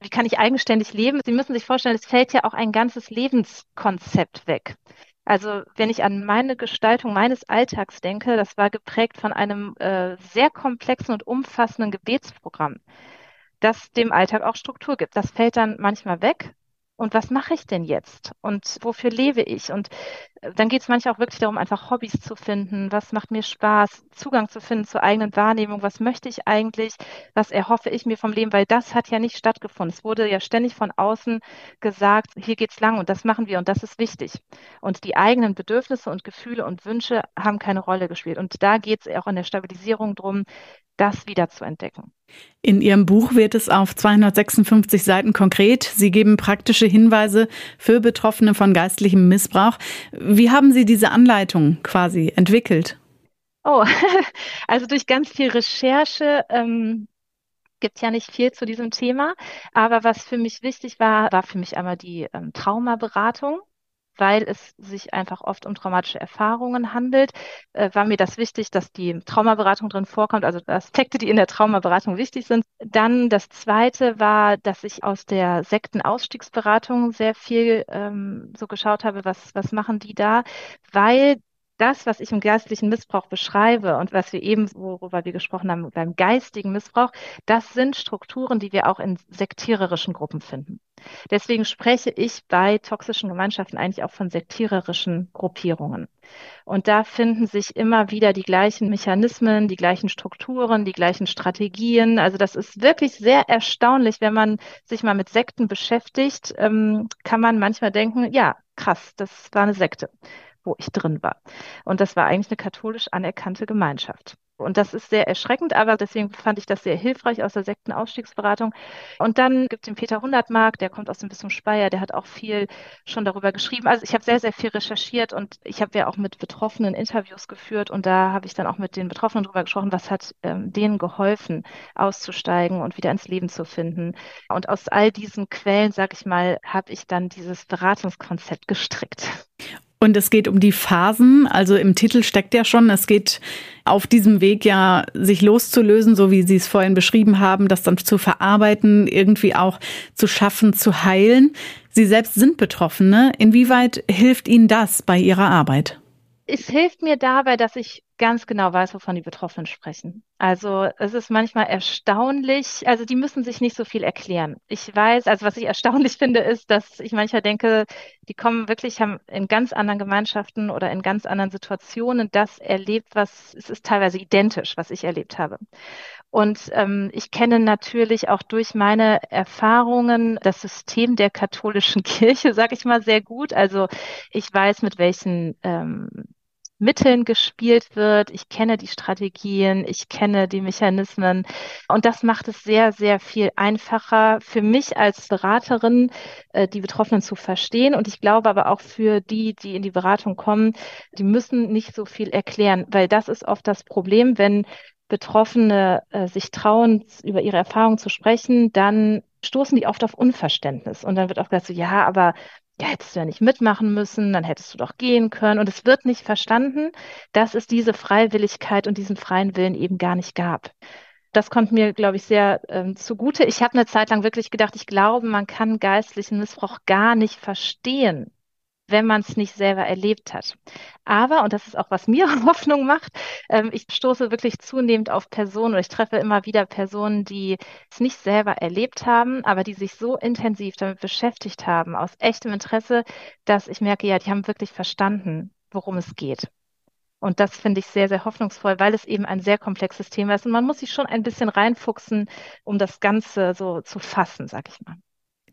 Wie kann ich eigenständig leben? Sie müssen sich vorstellen, es fällt ja auch ein ganzes Lebenskonzept Konzept weg. Also wenn ich an meine Gestaltung meines Alltags denke, das war geprägt von einem äh, sehr komplexen und umfassenden Gebetsprogramm, das dem Alltag auch Struktur gibt. Das fällt dann manchmal weg, und was mache ich denn jetzt und wofür lebe ich? Und dann geht es manchmal auch wirklich darum, einfach Hobbys zu finden. Was macht mir Spaß? Zugang zu finden zur eigenen Wahrnehmung. Was möchte ich eigentlich? Was erhoffe ich mir vom Leben? Weil das hat ja nicht stattgefunden. Es wurde ja ständig von außen gesagt, hier geht's lang und das machen wir und das ist wichtig. Und die eigenen Bedürfnisse und Gefühle und Wünsche haben keine Rolle gespielt. Und da geht es auch in der Stabilisierung drum, das wieder zu entdecken.
In Ihrem Buch wird es auf 256 Seiten konkret. Sie geben praktische Hinweise für Betroffene von geistlichem Missbrauch. Wie haben Sie diese Anleitung quasi entwickelt?
Oh, also durch ganz viel Recherche ähm, gibt ja nicht viel zu diesem Thema. Aber was für mich wichtig war, war für mich einmal die ähm, Traumaberatung weil es sich einfach oft um traumatische Erfahrungen handelt, äh, war mir das wichtig, dass die Traumaberatung drin vorkommt, also Aspekte, die in der Traumaberatung wichtig sind. Dann das Zweite war, dass ich aus der Sektenausstiegsberatung sehr viel ähm, so geschaut habe, was, was machen die da, weil das, was ich im geistlichen Missbrauch beschreibe und was wir eben, worüber wir gesprochen haben, beim geistigen Missbrauch, das sind Strukturen, die wir auch in sektiererischen Gruppen finden. Deswegen spreche ich bei toxischen Gemeinschaften eigentlich auch von sektiererischen Gruppierungen. Und da finden sich immer wieder die gleichen Mechanismen, die gleichen Strukturen, die gleichen Strategien. Also das ist wirklich sehr erstaunlich, wenn man sich mal mit Sekten beschäftigt, ähm, kann man manchmal denken, ja, krass, das war eine Sekte wo ich drin war. Und das war eigentlich eine katholisch anerkannte Gemeinschaft. Und das ist sehr erschreckend, aber deswegen fand ich das sehr hilfreich aus der Sektenausstiegsberatung. Und dann gibt es den Peter Hundertmark, der kommt aus dem Bistum Speyer, der hat auch viel schon darüber geschrieben. Also ich habe sehr, sehr viel recherchiert und ich habe ja auch mit Betroffenen Interviews geführt und da habe ich dann auch mit den Betroffenen darüber gesprochen, was hat ähm, denen geholfen, auszusteigen und wieder ins Leben zu finden. Und aus all diesen Quellen, sag ich mal, habe ich dann dieses Beratungskonzept gestrickt.
Und es geht um die Phasen. Also im Titel steckt ja schon, es geht auf diesem Weg ja, sich loszulösen, so wie Sie es vorhin beschrieben haben, das dann zu verarbeiten, irgendwie auch zu schaffen, zu heilen. Sie selbst sind Betroffene. Inwieweit hilft Ihnen das bei Ihrer Arbeit?
Es hilft mir dabei, dass ich ganz genau weiß, wovon die Betroffenen sprechen. Also es ist manchmal erstaunlich, also die müssen sich nicht so viel erklären. Ich weiß, also was ich erstaunlich finde, ist, dass ich manchmal denke, die kommen wirklich, haben in ganz anderen Gemeinschaften oder in ganz anderen Situationen das erlebt, was es ist teilweise identisch, was ich erlebt habe. Und ähm, ich kenne natürlich auch durch meine Erfahrungen das System der katholischen Kirche, sage ich mal, sehr gut. Also ich weiß, mit welchen ähm, Mitteln gespielt wird. Ich kenne die Strategien, ich kenne die Mechanismen und das macht es sehr, sehr viel einfacher für mich als Beraterin, äh, die Betroffenen zu verstehen. Und ich glaube aber auch für die, die in die Beratung kommen, die müssen nicht so viel erklären, weil das ist oft das Problem, wenn Betroffene äh, sich trauen, über ihre Erfahrungen zu sprechen, dann stoßen die oft auf Unverständnis. Und dann wird auch gesagt, so, ja, aber ja, hättest du ja nicht mitmachen müssen, dann hättest du doch gehen können. Und es wird nicht verstanden, dass es diese Freiwilligkeit und diesen freien Willen eben gar nicht gab. Das kommt mir, glaube ich, sehr ähm, zugute. Ich habe eine Zeit lang wirklich gedacht, ich glaube, man kann geistlichen Missbrauch gar nicht verstehen, wenn man es nicht selber erlebt hat. Aber, und das ist auch, was mir Hoffnung macht, ähm, ich stoße wirklich zunehmend auf Personen oder ich treffe immer wieder Personen, die es nicht selber erlebt haben, aber die sich so intensiv damit beschäftigt haben, aus echtem Interesse, dass ich merke, ja, die haben wirklich verstanden, worum es geht. Und das finde ich sehr, sehr hoffnungsvoll, weil es eben ein sehr komplexes Thema ist. Und man muss sich schon ein bisschen reinfuchsen, um das Ganze so zu fassen, sag ich mal.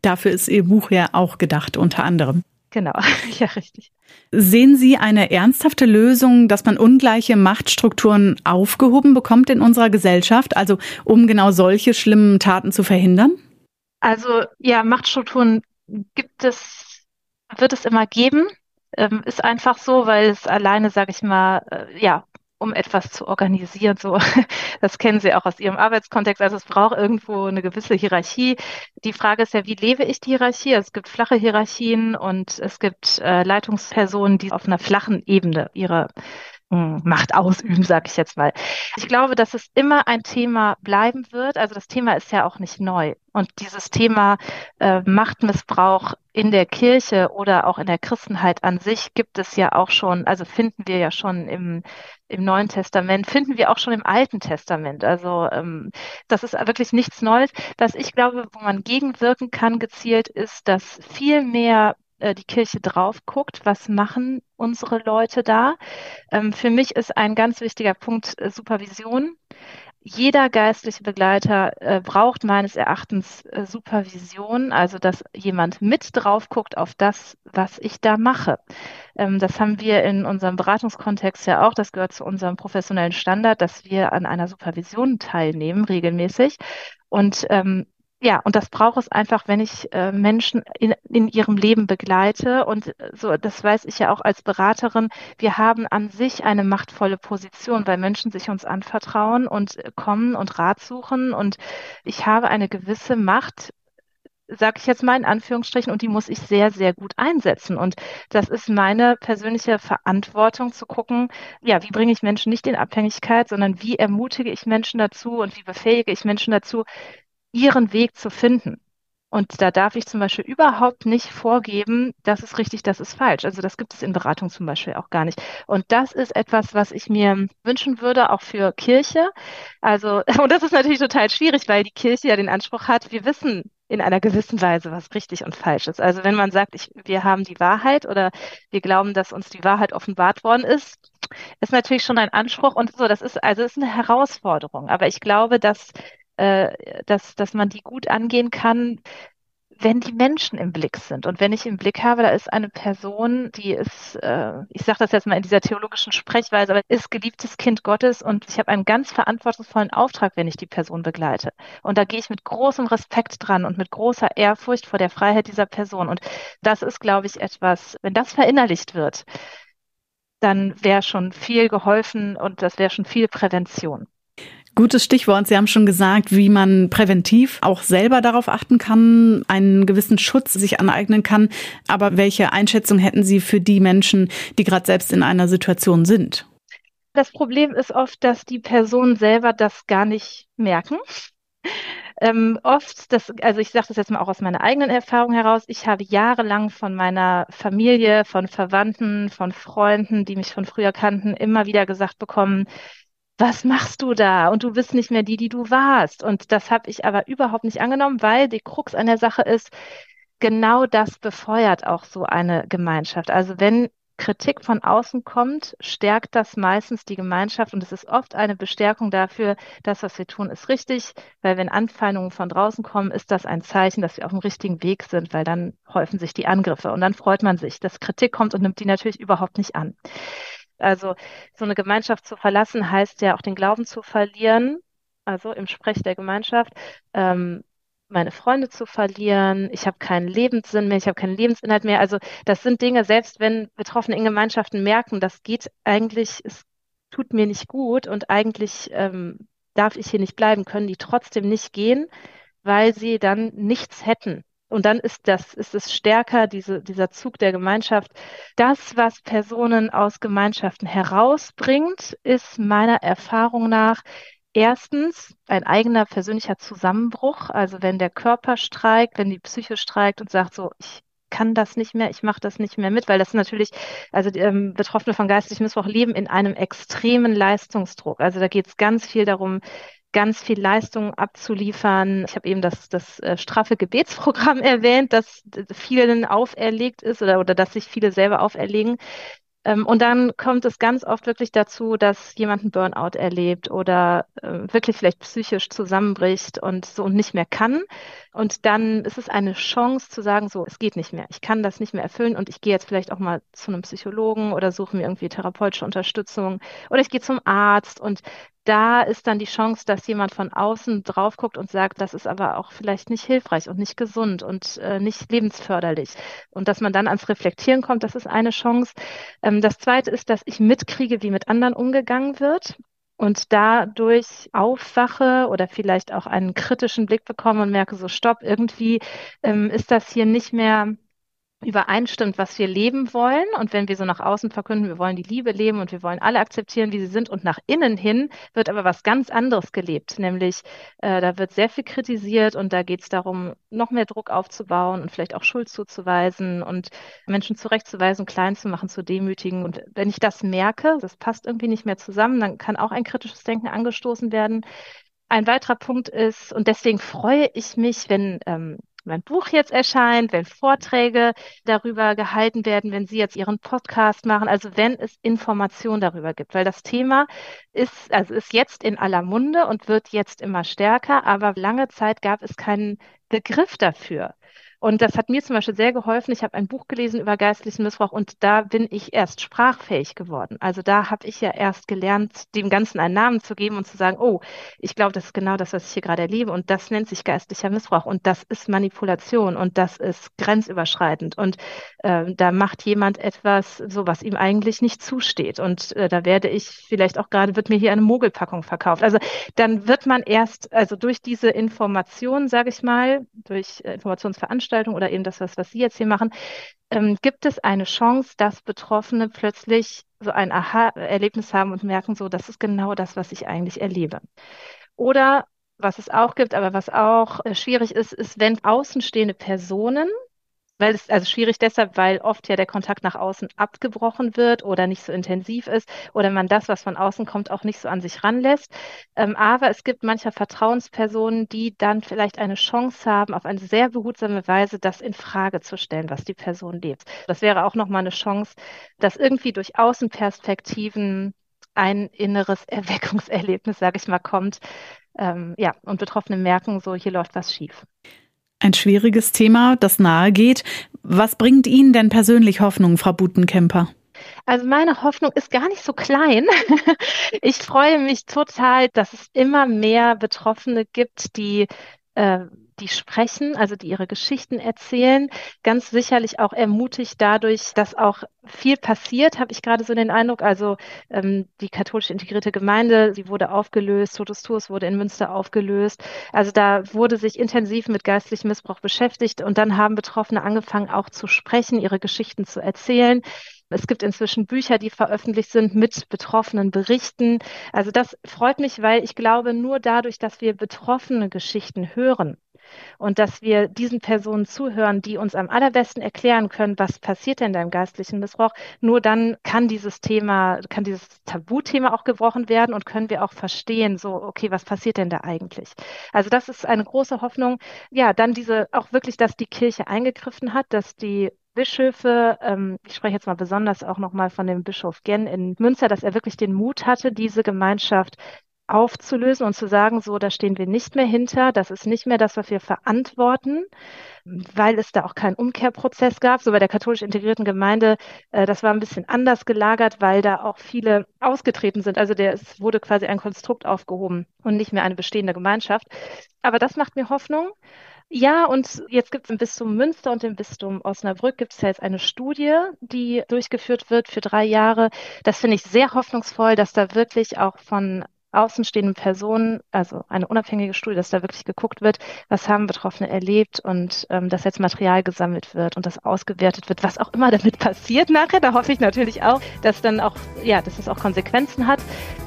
Dafür ist Ihr Buch ja auch gedacht, unter anderem.
Genau, ja, richtig.
Sehen Sie eine ernsthafte Lösung, dass man ungleiche Machtstrukturen aufgehoben bekommt in unserer Gesellschaft, also um genau solche schlimmen Taten zu verhindern?
Also ja, Machtstrukturen gibt es, wird es immer geben. Ähm, ist einfach so, weil es alleine, sage ich mal, äh, ja, um etwas zu organisieren. So, das kennen Sie auch aus Ihrem Arbeitskontext. Also es braucht irgendwo eine gewisse Hierarchie. Die Frage ist ja, wie lebe ich die Hierarchie? Es gibt flache Hierarchien und es gibt äh, Leitungspersonen, die auf einer flachen Ebene ihre Macht ausüben, sage ich jetzt mal. Ich glaube, dass es immer ein Thema bleiben wird. Also das Thema ist ja auch nicht neu. Und dieses Thema äh, Machtmissbrauch in der Kirche oder auch in der Christenheit an sich gibt es ja auch schon, also finden wir ja schon im, im Neuen Testament, finden wir auch schon im Alten Testament. Also ähm, das ist wirklich nichts Neues. Was ich glaube, wo man gegenwirken kann gezielt, ist, dass viel mehr äh, die Kirche drauf guckt, was machen unsere Leute da. Ähm, für mich ist ein ganz wichtiger Punkt äh, Supervision. Jeder geistliche Begleiter äh, braucht meines Erachtens äh, Supervision, also dass jemand mit drauf guckt auf das, was ich da mache. Ähm, das haben wir in unserem Beratungskontext ja auch. Das gehört zu unserem professionellen Standard, dass wir an einer Supervision teilnehmen regelmäßig. Und ähm, ja, und das braucht es einfach, wenn ich äh, Menschen in, in ihrem Leben begleite. Und äh, so, das weiß ich ja auch als Beraterin. Wir haben an sich eine machtvolle Position, weil Menschen sich uns anvertrauen und äh, kommen und Rat suchen. Und ich habe eine gewisse Macht, sage ich jetzt mal in Anführungsstrichen, und die muss ich sehr, sehr gut einsetzen. Und das ist meine persönliche Verantwortung zu gucken, ja, wie bringe ich Menschen nicht in Abhängigkeit, sondern wie ermutige ich Menschen dazu und wie befähige ich Menschen dazu, ihren Weg zu finden. Und da darf ich zum Beispiel überhaupt nicht vorgeben, das ist richtig, das ist falsch. Also das gibt es in Beratung zum Beispiel auch gar nicht. Und das ist etwas, was ich mir wünschen würde, auch für Kirche. Also, und das ist natürlich total schwierig, weil die Kirche ja den Anspruch hat, wir wissen in einer gewissen Weise, was richtig und falsch ist. Also wenn man sagt, ich, wir haben die Wahrheit oder wir glauben, dass uns die Wahrheit offenbart worden ist, ist natürlich schon ein Anspruch und so, das ist, also ist eine Herausforderung. Aber ich glaube, dass äh, dass, dass man die gut angehen kann, wenn die Menschen im Blick sind. Und wenn ich im Blick habe, da ist eine Person, die ist, äh, ich sage das jetzt mal in dieser theologischen Sprechweise, aber ist geliebtes Kind Gottes und ich habe einen ganz verantwortungsvollen Auftrag, wenn ich die Person begleite. Und da gehe ich mit großem Respekt dran und mit großer Ehrfurcht vor der Freiheit dieser Person. Und das ist, glaube ich, etwas, wenn das verinnerlicht wird, dann wäre schon viel geholfen und das wäre schon viel Prävention.
Gutes Stichwort. Sie haben schon gesagt, wie man präventiv auch selber darauf achten kann, einen gewissen Schutz sich aneignen kann. Aber welche Einschätzung hätten Sie für die Menschen, die gerade selbst in einer Situation sind?
Das Problem ist oft, dass die Personen selber das gar nicht merken. Ähm, oft, das, also ich sage das jetzt mal auch aus meiner eigenen Erfahrung heraus, ich habe jahrelang von meiner Familie, von Verwandten, von Freunden, die mich von früher kannten, immer wieder gesagt bekommen, was machst du da? Und du bist nicht mehr die, die du warst. Und das habe ich aber überhaupt nicht angenommen, weil die Krux an der Sache ist, genau das befeuert auch so eine Gemeinschaft. Also wenn Kritik von außen kommt, stärkt das meistens die Gemeinschaft und es ist oft eine Bestärkung dafür, das, was wir tun, ist richtig, weil wenn Anfeindungen von draußen kommen, ist das ein Zeichen, dass wir auf dem richtigen Weg sind, weil dann häufen sich die Angriffe und dann freut man sich, dass Kritik kommt und nimmt die natürlich überhaupt nicht an. Also so eine Gemeinschaft zu verlassen heißt ja auch den Glauben zu verlieren, also im Sprech der Gemeinschaft. Ähm, meine Freunde zu verlieren, ich habe keinen Lebenssinn mehr, ich habe keinen Lebensinhalt mehr. Also das sind Dinge, selbst wenn Betroffene in Gemeinschaften merken, das geht eigentlich, es tut mir nicht gut und eigentlich ähm, darf ich hier nicht bleiben, können die trotzdem nicht gehen, weil sie dann nichts hätten. Und dann ist das, ist es stärker, diese, dieser Zug der Gemeinschaft. Das, was Personen aus Gemeinschaften herausbringt, ist meiner Erfahrung nach erstens ein eigener persönlicher Zusammenbruch. Also wenn der Körper streikt, wenn die Psyche streikt und sagt so, ich kann das nicht mehr, ich mache das nicht mehr mit, weil das natürlich, also die, ähm, Betroffene von geistlichem Missbrauch leben in einem extremen Leistungsdruck. Also da geht es ganz viel darum, ganz viel Leistung abzuliefern. Ich habe eben das, das äh, straffe Gebetsprogramm erwähnt, das vielen auferlegt ist oder, oder das sich viele selber auferlegen. Ähm, und dann kommt es ganz oft wirklich dazu, dass jemand einen Burnout erlebt oder äh, wirklich vielleicht psychisch zusammenbricht und so und nicht mehr kann. Und dann ist es eine Chance zu sagen, so, es geht nicht mehr. Ich kann das nicht mehr erfüllen und ich gehe jetzt vielleicht auch mal zu einem Psychologen oder suche mir irgendwie therapeutische Unterstützung oder ich gehe zum Arzt und da ist dann die Chance, dass jemand von außen drauf guckt und sagt, das ist aber auch vielleicht nicht hilfreich und nicht gesund und äh, nicht lebensförderlich. Und dass man dann ans Reflektieren kommt, das ist eine Chance. Ähm, das zweite ist, dass ich mitkriege, wie mit anderen umgegangen wird und dadurch aufwache oder vielleicht auch einen kritischen Blick bekomme und merke, so stopp, irgendwie ähm, ist das hier nicht mehr übereinstimmt, was wir leben wollen. Und wenn wir so nach außen verkünden, wir wollen die Liebe leben und wir wollen alle akzeptieren, wie sie sind, und nach innen hin wird aber was ganz anderes gelebt, nämlich äh, da wird sehr viel kritisiert und da geht es darum, noch mehr Druck aufzubauen und vielleicht auch Schuld zuzuweisen und Menschen zurechtzuweisen, klein zu machen, zu demütigen. Und wenn ich das merke, das passt irgendwie nicht mehr zusammen, dann kann auch ein kritisches Denken angestoßen werden. Ein weiterer Punkt ist, und deswegen freue ich mich, wenn ähm, mein Buch jetzt erscheint, wenn Vorträge darüber gehalten werden, wenn Sie jetzt Ihren Podcast machen, also wenn es Informationen darüber gibt, weil das Thema ist, also ist jetzt in aller Munde und wird jetzt immer stärker, aber lange Zeit gab es keinen Begriff dafür. Und das hat mir zum Beispiel sehr geholfen. Ich habe ein Buch gelesen über geistlichen Missbrauch und da bin ich erst sprachfähig geworden. Also da habe ich ja erst gelernt, dem Ganzen einen Namen zu geben und zu sagen, oh, ich glaube, das ist genau das, was ich hier gerade erlebe und das nennt sich geistlicher Missbrauch und das ist Manipulation und das ist grenzüberschreitend und äh, da macht jemand etwas, so was ihm eigentlich nicht zusteht und äh, da werde ich vielleicht auch gerade, wird mir hier eine Mogelpackung verkauft. Also dann wird man erst, also durch diese Information, sage ich mal, durch äh, Informationsveranstaltungen, Veranstaltung oder eben das, was, was Sie jetzt hier machen, ähm, gibt es eine Chance, dass Betroffene plötzlich so ein Aha-Erlebnis haben und merken, so, das ist genau das, was ich eigentlich erlebe. Oder was es auch gibt, aber was auch äh, schwierig ist, ist, wenn außenstehende Personen weil es also schwierig deshalb, weil oft ja der Kontakt nach außen abgebrochen wird oder nicht so intensiv ist oder man das, was von außen kommt, auch nicht so an sich ranlässt. Ähm, aber es gibt mancher Vertrauenspersonen, die dann vielleicht eine Chance haben, auf eine sehr behutsame Weise das in Frage zu stellen, was die Person lebt. Das wäre auch nochmal eine Chance, dass irgendwie durch Außenperspektiven ein inneres Erweckungserlebnis, sage ich mal, kommt. Ähm, ja, und Betroffene merken so, hier läuft was schief.
Ein schwieriges Thema, das nahe geht. Was bringt Ihnen denn persönlich Hoffnung, Frau Butenkemper?
Also meine Hoffnung ist gar nicht so klein. Ich freue mich total, dass es immer mehr Betroffene gibt, die äh, die sprechen, also die ihre Geschichten erzählen, ganz sicherlich auch ermutigt dadurch, dass auch viel passiert, habe ich gerade so den Eindruck. Also ähm, die katholisch integrierte Gemeinde, sie wurde aufgelöst, Totus Tuus wurde in Münster aufgelöst. Also da wurde sich intensiv mit geistlichem Missbrauch beschäftigt und dann haben Betroffene angefangen auch zu sprechen, ihre Geschichten zu erzählen. Es gibt inzwischen Bücher, die veröffentlicht sind mit betroffenen Berichten. Also das freut mich, weil ich glaube, nur dadurch, dass wir betroffene Geschichten hören, und dass wir diesen Personen zuhören, die uns am allerbesten erklären können, was passiert denn da im geistlichen Missbrauch. Nur dann kann dieses Thema, kann dieses Tabuthema auch gebrochen werden und können wir auch verstehen, so, okay, was passiert denn da eigentlich? Also das ist eine große Hoffnung. Ja, dann diese, auch wirklich, dass die Kirche eingegriffen hat, dass die Bischöfe, ähm, ich spreche jetzt mal besonders auch nochmal von dem Bischof Genn in Münster, dass er wirklich den Mut hatte, diese Gemeinschaft aufzulösen und zu sagen, so, da stehen wir nicht mehr hinter, das ist nicht mehr das, was wir verantworten, weil es da auch keinen Umkehrprozess gab. So bei der katholisch integrierten Gemeinde, äh, das war ein bisschen anders gelagert, weil da auch viele ausgetreten sind. Also der, es wurde quasi ein Konstrukt aufgehoben und nicht mehr eine bestehende Gemeinschaft. Aber das macht mir Hoffnung. Ja, und jetzt gibt es im Bistum Münster und im Bistum Osnabrück gibt es ja jetzt eine Studie, die durchgeführt wird für drei Jahre. Das finde ich sehr hoffnungsvoll, dass da wirklich auch von außenstehenden Personen, also eine unabhängige Studie, dass da wirklich geguckt wird, was haben Betroffene erlebt und ähm, dass jetzt Material gesammelt wird und das ausgewertet wird, was auch immer damit passiert nachher. Da hoffe ich natürlich auch, dass dann auch, ja, dass es auch Konsequenzen hat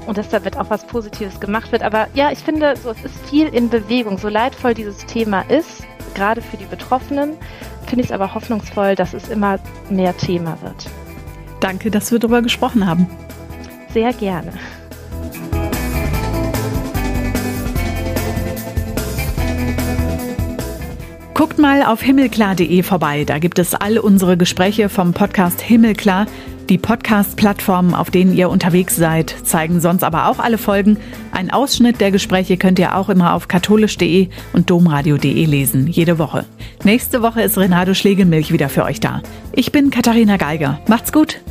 und dass da wird auch was Positives gemacht wird. Aber ja, ich finde, so, es ist viel in Bewegung. So leidvoll dieses Thema ist, gerade für die Betroffenen, finde ich es aber hoffnungsvoll, dass es immer mehr Thema wird.
Danke, dass wir darüber gesprochen haben.
Sehr gerne.
Guckt mal auf himmelklar.de vorbei. Da gibt es all unsere Gespräche vom Podcast Himmelklar. Die Podcast-Plattformen, auf denen ihr unterwegs seid, zeigen sonst aber auch alle Folgen. Ein Ausschnitt der Gespräche könnt ihr auch immer auf katholisch.de und domradio.de lesen, jede Woche. Nächste Woche ist Renato Schlegelmilch wieder für euch da. Ich bin Katharina Geiger. Macht's gut!